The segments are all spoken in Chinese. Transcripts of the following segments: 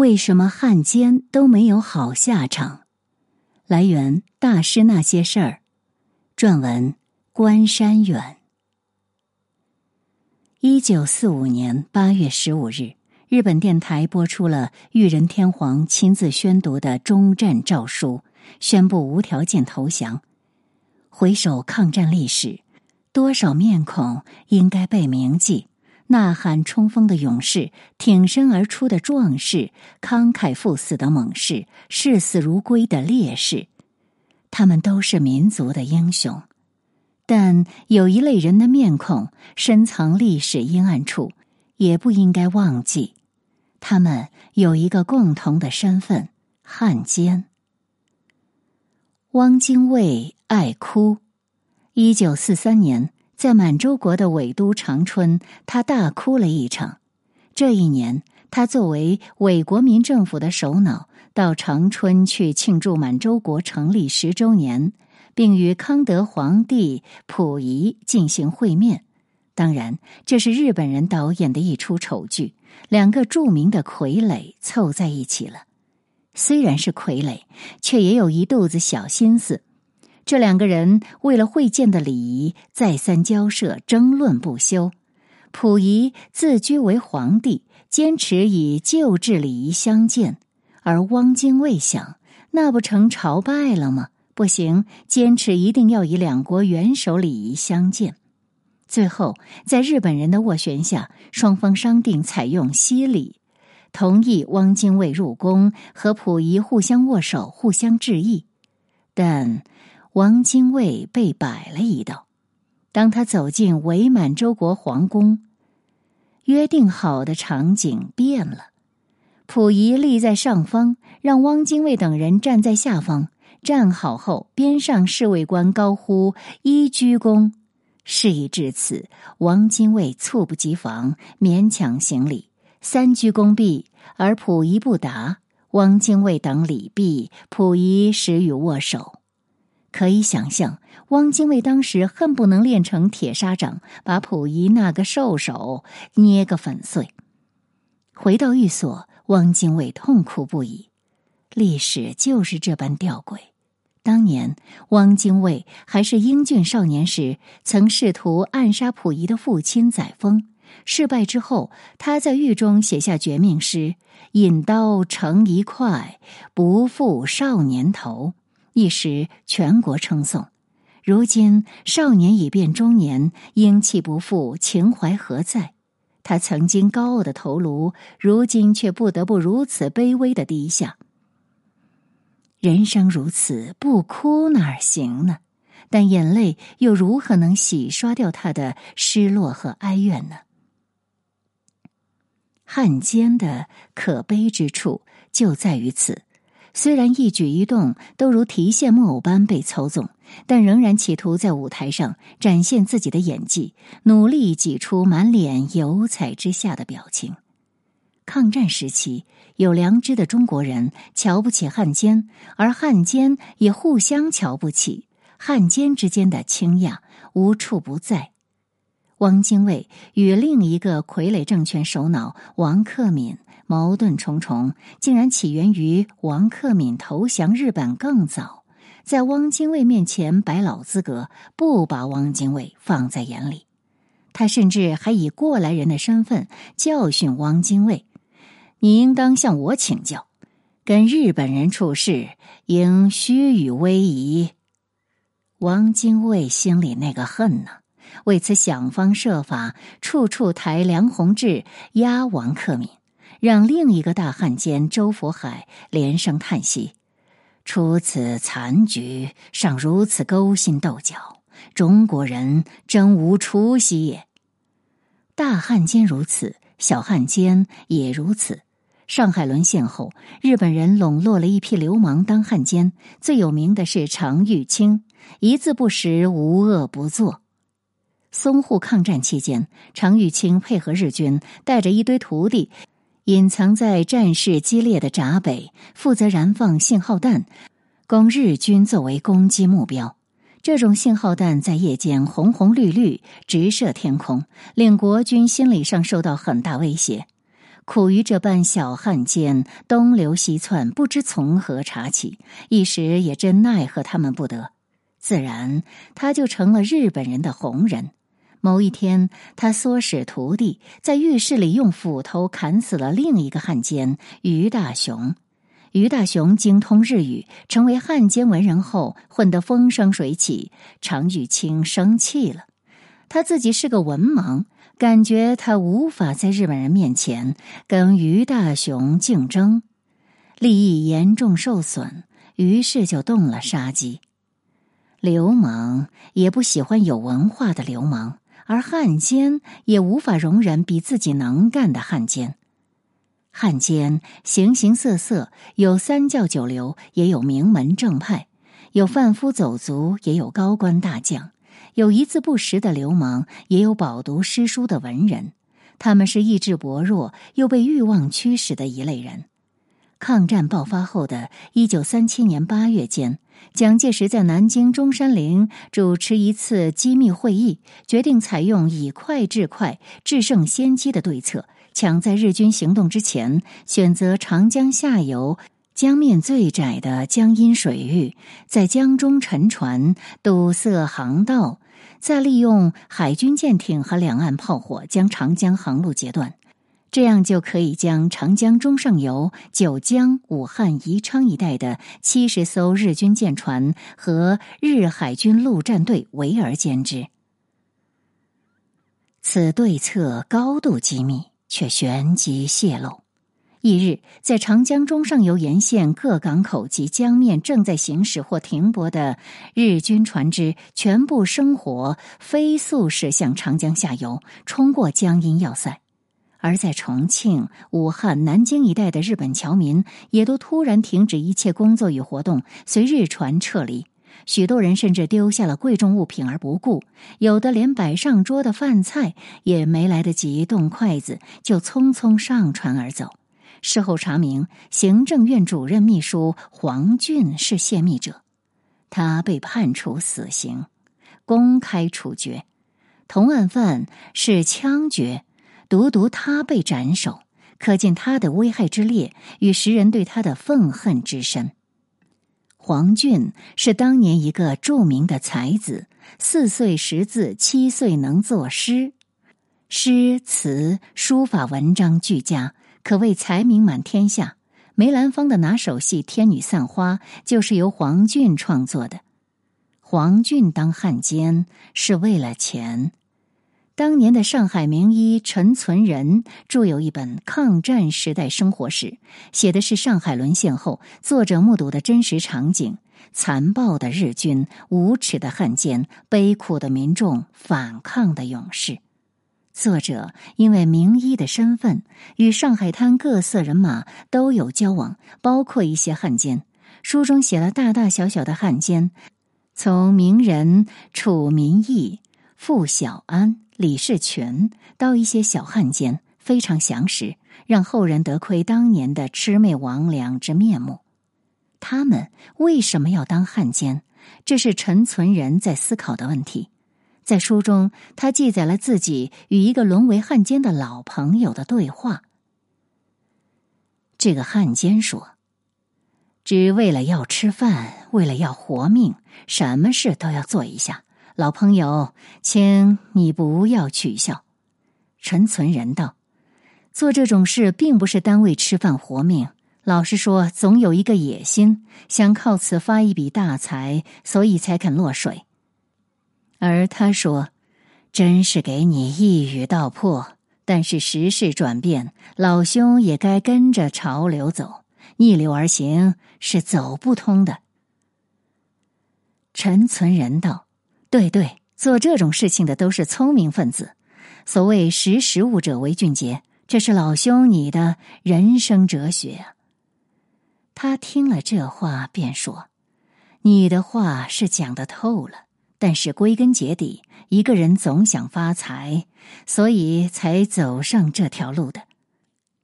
为什么汉奸都没有好下场？来源《大师那些事儿》，撰文关山远。一九四五年八月十五日，日本电台播出了裕仁天皇亲自宣读的终战诏书，宣布无条件投降。回首抗战历史，多少面孔应该被铭记。呐喊冲锋的勇士，挺身而出的壮士，慷慨赴死的猛士，视死如归的烈士，他们都是民族的英雄。但有一类人的面孔深藏历史阴暗处，也不应该忘记。他们有一个共同的身份——汉奸。汪精卫爱哭。一九四三年。在满洲国的伪都长春，他大哭了一场。这一年，他作为伪国民政府的首脑，到长春去庆祝满洲国成立十周年，并与康德皇帝溥仪进行会面。当然，这是日本人导演的一出丑剧，两个著名的傀儡凑在一起了。虽然是傀儡，却也有一肚子小心思。这两个人为了会见的礼仪，再三交涉，争论不休。溥仪自居为皇帝，坚持以旧制礼仪相见；而汪精卫想，那不成朝拜了吗？不行，坚持一定要以两国元首礼仪相见。最后，在日本人的斡旋下，双方商定采用西礼，同意汪精卫入宫和溥仪互相握手、互相致意，但。王精卫被摆了一道。当他走进伪满洲国皇宫，约定好的场景变了。溥仪立在上方，让汪精卫等人站在下方。站好后，边上侍卫官高呼“一鞠躬”。事已至此，王精卫猝不及防，勉强行礼。三鞠躬毕，而溥仪不答。汪精卫等礼毕，溥仪时与握手。可以想象，汪精卫当时恨不能练成铁砂掌，把溥仪那个瘦手捏个粉碎。回到寓所，汪精卫痛哭不已。历史就是这般吊诡。当年汪精卫还是英俊少年时，曾试图暗杀溥仪的父亲载沣，失败之后，他在狱中写下绝命诗：“引刀成一块，不负少年头。”一时全国称颂，如今少年已变中年，英气不复，情怀何在？他曾经高傲的头颅，如今却不得不如此卑微的低下。人生如此，不哭哪儿行呢？但眼泪又如何能洗刷掉他的失落和哀怨呢？汉奸的可悲之处就在于此。虽然一举一动都如提线木偶般被操纵，但仍然企图在舞台上展现自己的演技，努力挤出满脸油彩之下的表情。抗战时期，有良知的中国人瞧不起汉奸，而汉奸也互相瞧不起，汉奸之间的倾轧无处不在。汪精卫与另一个傀儡政权首脑王克敏。矛盾重重，竟然起源于王克敏投降日本更早，在汪精卫面前摆老资格，不把汪精卫放在眼里。他甚至还以过来人的身份教训汪精卫：“你应当向我请教，跟日本人处事应虚与委蛇。”汪精卫心里那个恨呢？为此想方设法，处处抬梁鸿志压王克敏。让另一个大汉奸周佛海连声叹息：“出此残局，尚如此勾心斗角，中国人真无出息也。”大汉奸如此，小汉奸也如此。上海沦陷后，日本人笼络了一批流氓当汉奸，最有名的是常玉清，一字不识，无恶不作。淞沪抗战期间，常玉清配合日军，带着一堆徒弟。隐藏在战事激烈的闸北，负责燃放信号弹，供日军作为攻击目标。这种信号弹在夜间红红绿绿直射天空，令国军心理上受到很大威胁。苦于这般小汉奸东流西窜，不知从何查起，一时也真奈何他们不得。自然，他就成了日本人的红人。某一天，他唆使徒弟在浴室里用斧头砍死了另一个汉奸于大雄。于大雄精通日语，成为汉奸文人后，混得风生水起。常玉清生气了，他自己是个文盲，感觉他无法在日本人面前跟于大雄竞争，利益严重受损，于是就动了杀机。流氓也不喜欢有文化的流氓，而汉奸也无法容忍比自己能干的汉奸。汉奸形形色色，有三教九流，也有名门正派；有贩夫走卒，也有高官大将；有一字不识的流氓，也有饱读诗书的文人。他们是意志薄弱又被欲望驱使的一类人。抗战爆发后的一九三七年八月间，蒋介石在南京中山陵主持一次机密会议，决定采用以快制快、制胜先机的对策。抢在日军行动之前，选择长江下游江面最窄的江阴水域，在江中沉船堵塞航道，再利用海军舰艇和两岸炮火将长江航路截断，这样就可以将长江中上游九江、武汉、宜昌一带的七十艘日军舰船和日海军陆战队围而歼之。此对策高度机密。却旋即泄露。翌日，在长江中上游沿线各港口及江面正在行驶或停泊的日军船只，全部生火飞速驶向长江下游，冲过江阴要塞；而在重庆、武汉、南京一带的日本侨民，也都突然停止一切工作与活动，随日船撤离。许多人甚至丢下了贵重物品而不顾，有的连摆上桌的饭菜也没来得及动筷子，就匆匆上船而走。事后查明，行政院主任秘书黄俊是泄密者，他被判处死刑，公开处决；同案犯是枪决，独独他被斩首，可见他的危害之烈与时人对他的愤恨之深。黄俊是当年一个著名的才子，四岁识字，七岁能作诗，诗词书法文章俱佳，可谓才名满天下。梅兰芳的拿手戏《天女散花》就是由黄俊创作的。黄俊当汉奸是为了钱。当年的上海名医陈存仁著有一本《抗战时代生活史》，写的是上海沦陷后作者目睹的真实场景：残暴的日军、无耻的汉奸、悲苦的民众、反抗的勇士。作者因为名医的身份，与上海滩各色人马都有交往，包括一些汉奸。书中写了大大小小的汉奸，从名人楚民义、傅小安。李世群到一些小汉奸，非常详实，让后人得窥当年的魑魅魍魉之面目。他们为什么要当汉奸？这是陈存仁在思考的问题。在书中，他记载了自己与一个沦为汉奸的老朋友的对话。这个汉奸说：“只为了要吃饭，为了要活命，什么事都要做一下。”老朋友，请你不要取笑。陈存仁道：“做这种事并不是单为吃饭活命，老实说，总有一个野心，想靠此发一笔大财，所以才肯落水。”而他说：“真是给你一语道破。但是时势转变，老兄也该跟着潮流走，逆流而行是走不通的。”陈存仁道。对对，做这种事情的都是聪明分子。所谓识时务者为俊杰，这是老兄你的人生哲学。他听了这话，便说：“你的话是讲的透了，但是归根结底，一个人总想发财，所以才走上这条路的。”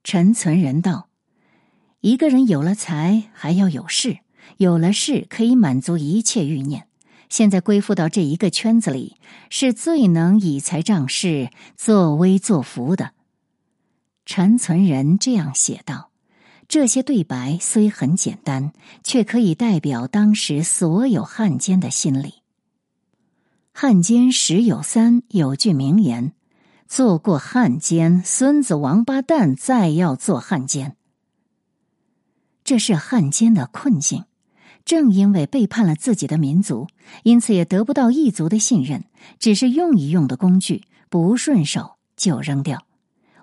陈存仁道：“一个人有了财，还要有势，有了势可以满足一切欲念。”现在归附到这一个圈子里，是最能以财仗势、作威作福的。陈存仁这样写道：“这些对白虽很简单，却可以代表当时所有汉奸的心理。汉奸十有三有句名言：‘做过汉奸，孙子王八蛋再要做汉奸。’这是汉奸的困境。”正因为背叛了自己的民族，因此也得不到异族的信任，只是用一用的工具，不顺手就扔掉。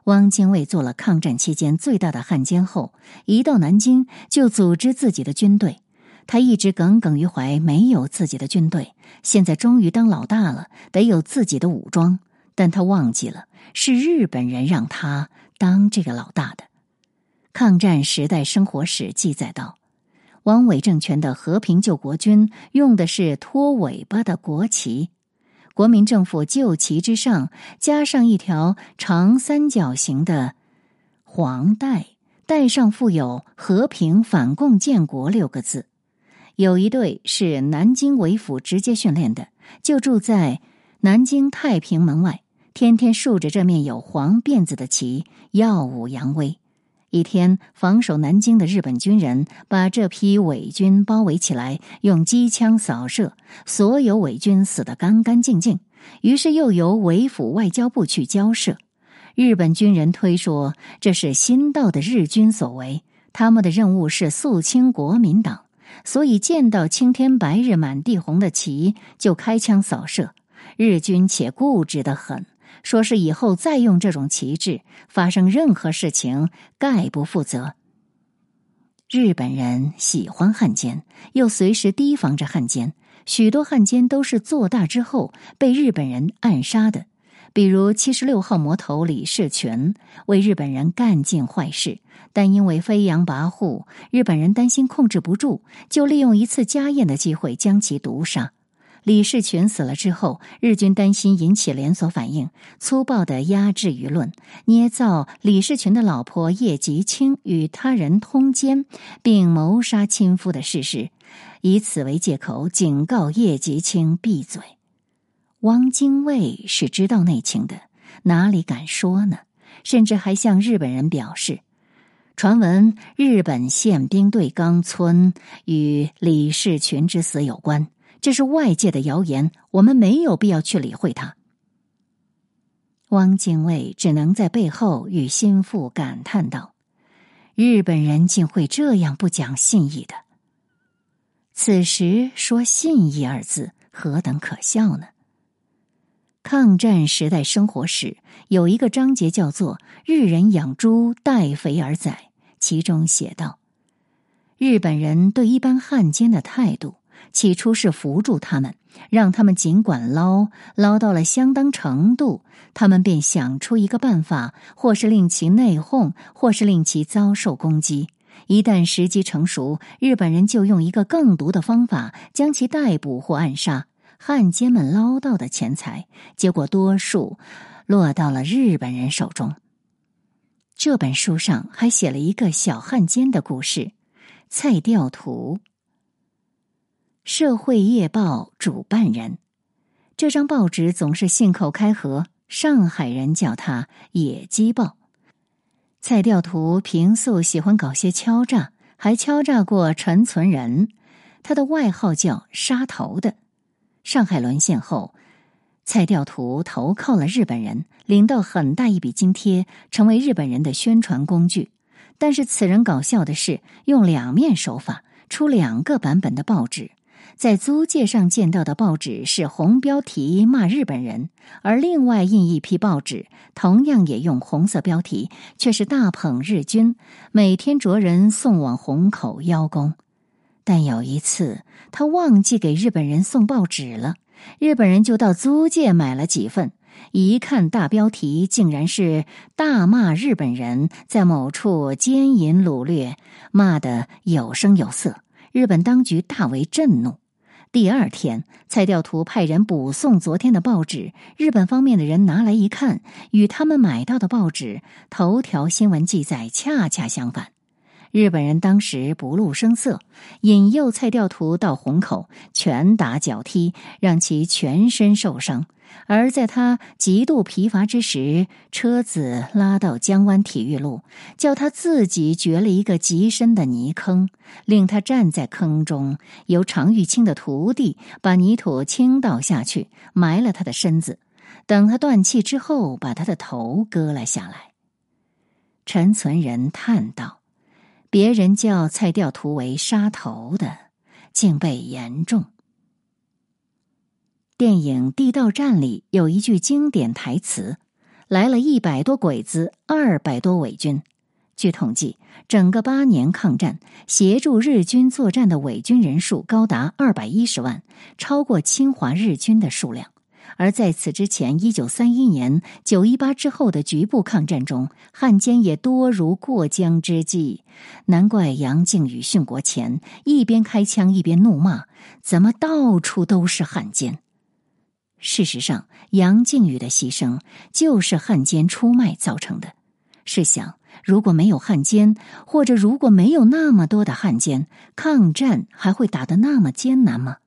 汪精卫做了抗战期间最大的汉奸后，一到南京就组织自己的军队。他一直耿耿于怀没有自己的军队，现在终于当老大了，得有自己的武装。但他忘记了，是日本人让他当这个老大的。抗战时代生活史记载道。汪伪政权的和平救国军用的是拖尾巴的国旗，国民政府旧旗之上加上一条长三角形的黄带，带上附有“和平反共建国”六个字。有一队是南京伪府直接训练的，就住在南京太平门外，天天竖着这面有黄辫子的旗，耀武扬威。一天，防守南京的日本军人把这批伪军包围起来，用机枪扫射，所有伪军死得干干净净。于是又由伪府外交部去交涉。日本军人推说这是新到的日军所为，他们的任务是肃清国民党，所以见到青天白日满地红的旗就开枪扫射。日军且固执的很。说是以后再用这种旗帜，发生任何事情概不负责。日本人喜欢汉奸，又随时提防着汉奸。许多汉奸都是做大之后被日本人暗杀的，比如七十六号魔头李士群，为日本人干尽坏事，但因为飞扬跋扈，日本人担心控制不住，就利用一次家宴的机会将其毒杀。李士群死了之后，日军担心引起连锁反应，粗暴的压制舆论，捏造李士群的老婆叶吉清与他人通奸，并谋杀亲夫的事实，以此为借口警告叶吉清闭嘴。汪精卫是知道内情的，哪里敢说呢？甚至还向日本人表示，传闻日本宪兵队冈村与李士群之死有关。这是外界的谣言，我们没有必要去理会它。汪精卫只能在背后与心腹感叹道：“日本人竟会这样不讲信义的。”此时说“信义”二字，何等可笑呢？抗战时代生活史有一个章节叫做“日人养猪待肥而宰”，其中写道：“日本人对一般汉奸的态度。”起初是扶助他们，让他们尽管捞，捞到了相当程度，他们便想出一个办法，或是令其内讧，或是令其遭受攻击。一旦时机成熟，日本人就用一个更毒的方法将其逮捕或暗杀。汉奸们捞到的钱财，结果多数落到了日本人手中。这本书上还写了一个小汉奸的故事——蔡调图。社会夜报主办人，这张报纸总是信口开河。上海人叫它“野鸡报”。蔡调图平素喜欢搞些敲诈，还敲诈过陈存仁。他的外号叫“杀头”的。上海沦陷后，蔡调图投靠了日本人，领到很大一笔津贴，成为日本人的宣传工具。但是此人搞笑的是，用两面手法出两个版本的报纸。在租界上见到的报纸是红标题骂日本人，而另外印一批报纸，同样也用红色标题，却是大捧日军，每天着人送往虹口邀功。但有一次，他忘记给日本人送报纸了，日本人就到租界买了几份，一看大标题，竟然是大骂日本人在某处奸淫掳掠，骂得有声有色，日本当局大为震怒。第二天，蔡调图派人补送昨天的报纸。日本方面的人拿来一看，与他们买到的报纸头条新闻记载恰恰相反。日本人当时不露声色，引诱蔡调图到虹口，拳打脚踢，让其全身受伤。而在他极度疲乏之时，车子拉到江湾体育路，叫他自己掘了一个极深的泥坑，令他站在坑中，由常玉清的徒弟把泥土倾倒下去，埋了他的身子。等他断气之后，把他的头割了下来。陈存仁叹道：“别人叫蔡调图为杀头的，竟被严重。”电影《地道战》里有一句经典台词：“来了一百多鬼子，二百多伪军。”据统计，整个八年抗战，协助日军作战的伪军人数高达二百一十万，超过侵华日军的数量。而在此之前，一九三一年九一八之后的局部抗战中，汉奸也多如过江之鲫。难怪杨靖宇殉国前一边开枪一边怒骂：“怎么到处都是汉奸？”事实上，杨靖宇的牺牲就是汉奸出卖造成的。试想，如果没有汉奸，或者如果没有那么多的汉奸，抗战还会打得那么艰难吗？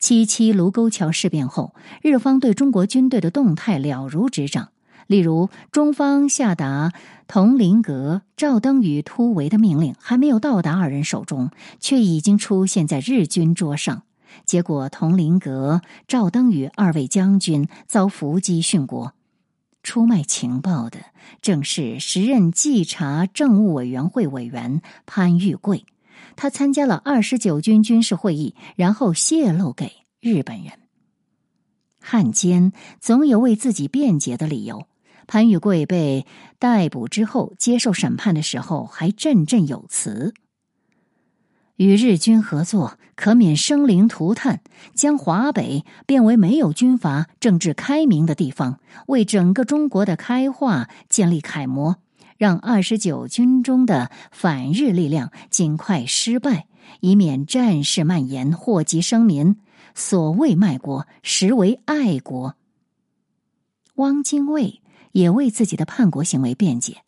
七七卢沟桥事变后，日方对中国军队的动态了如指掌。例如，中方下达佟麟阁、赵登禹突围的命令，还没有到达二人手中，却已经出现在日军桌上。结果，佟麟阁、赵登禹二位将军遭伏击殉国。出卖情报的正是时任稽查政务委员会委员潘玉贵，他参加了二十九军军事会议，然后泄露给日本人。汉奸总有为自己辩解的理由。潘玉贵被逮捕之后，接受审判的时候还振振有词。与日军合作，可免生灵涂炭，将华北变为没有军阀、政治开明的地方，为整个中国的开化建立楷模，让二十九军中的反日力量尽快失败，以免战事蔓延，祸及生民。所谓卖国，实为爱国。汪精卫也为自己的叛国行为辩解：“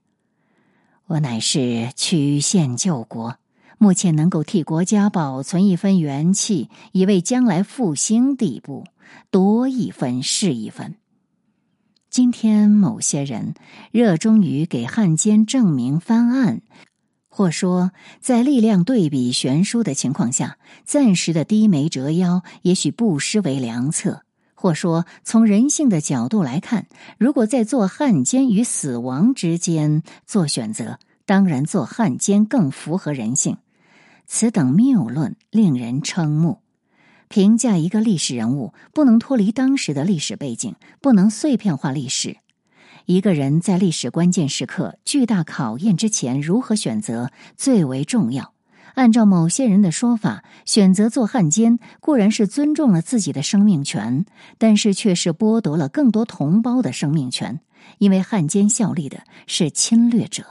我乃是曲线救国。”目前能够替国家保存一分元气，以为将来复兴地步，多一分是一分。今天某些人热衷于给汉奸证明翻案，或说在力量对比悬殊的情况下，暂时的低眉折腰也许不失为良策；或说从人性的角度来看，如果在做汉奸与死亡之间做选择，当然做汉奸更符合人性。此等谬论令人瞠目。评价一个历史人物，不能脱离当时的历史背景，不能碎片化历史。一个人在历史关键时刻、巨大考验之前如何选择，最为重要。按照某些人的说法，选择做汉奸固然是尊重了自己的生命权，但是却是剥夺了更多同胞的生命权，因为汉奸效力的是侵略者。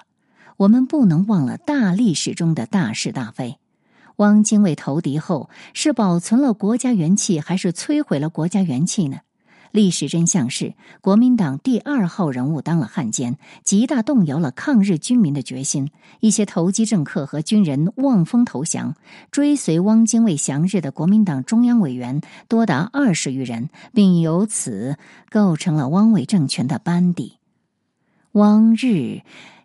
我们不能忘了大历史中的大是大非。汪精卫投敌后，是保存了国家元气，还是摧毁了国家元气呢？历史真相是，国民党第二号人物当了汉奸，极大动摇了抗日军民的决心。一些投机政客和军人望风投降，追随汪精卫降日的国民党中央委员多达二十余人，并由此构成了汪伪政权的班底。汪日。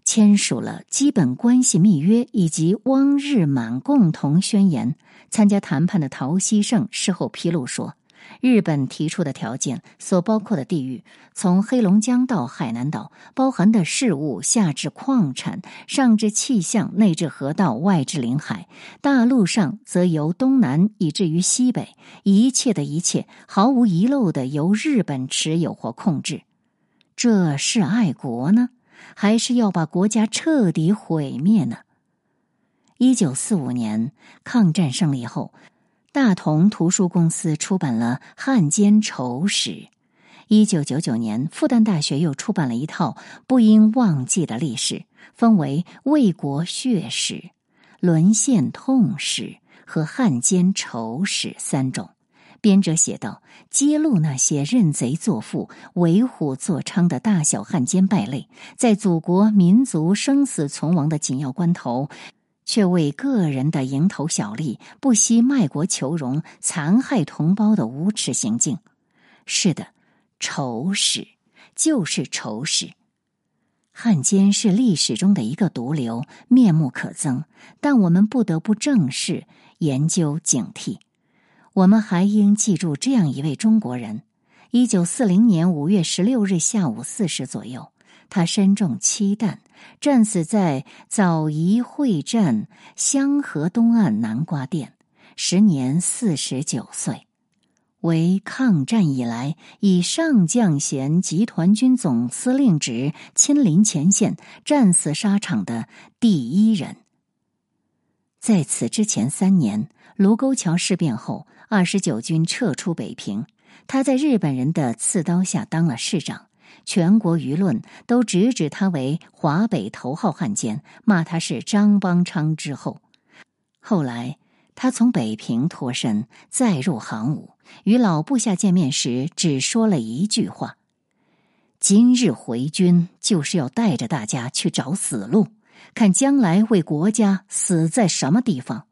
签署了基本关系密约以及汪日满共同宣言。参加谈判的陶希圣事后披露说，日本提出的条件所包括的地域，从黑龙江到海南岛，包含的事物，下至矿产，上至气象，内至河道，外至领海，大陆上则由东南以至于西北，一切的一切，毫无遗漏的由日本持有或控制。这是爱国呢？还是要把国家彻底毁灭呢？一九四五年抗战胜利后，大同图书公司出版了《汉奸丑史》。一九九九年，复旦大学又出版了一套《不应忘记的历史》，分为《为国血史》《沦陷痛史》和《汉奸丑史》三种。编者写道：“揭露那些认贼作父、为虎作伥的大小汉奸败类，在祖国民族生死存亡的紧要关头，却为个人的蝇头小利，不惜卖国求荣、残害同胞的无耻行径。是的，丑史就是丑史。汉奸是历史中的一个毒瘤，面目可憎，但我们不得不正视、研究、警惕。我们还应记住这样一位中国人：一九四零年五月十六日下午四时左右，他身中七弹。战死在枣宜会战香河东岸南瓜店，时年四十九岁，为抗战以来以上将衔集团军总司令职亲临前线战死沙场的第一人。在此之前三年，卢沟桥事变后，二十九军撤出北平，他在日本人的刺刀下当了市长。全国舆论都直指他为华北头号汉奸，骂他是张邦昌之后。后来他从北平脱身，再入行伍，与老部下见面时，只说了一句话：“今日回军，就是要带着大家去找死路，看将来为国家死在什么地方。”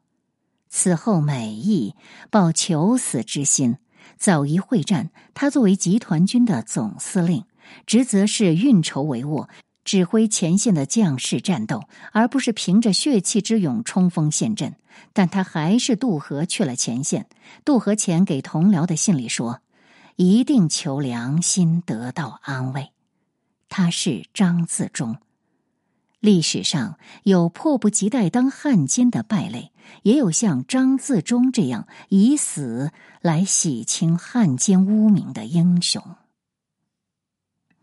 此后每役抱求死之心。早一会战，他作为集团军的总司令。职责是运筹帷幄，指挥前线的将士战斗，而不是凭着血气之勇冲锋陷阵。但他还是渡河去了前线。渡河前给同僚的信里说：“一定求良心得到安慰。”他是张自忠。历史上有迫不及待当汉奸的败类，也有像张自忠这样以死来洗清汉奸污名的英雄。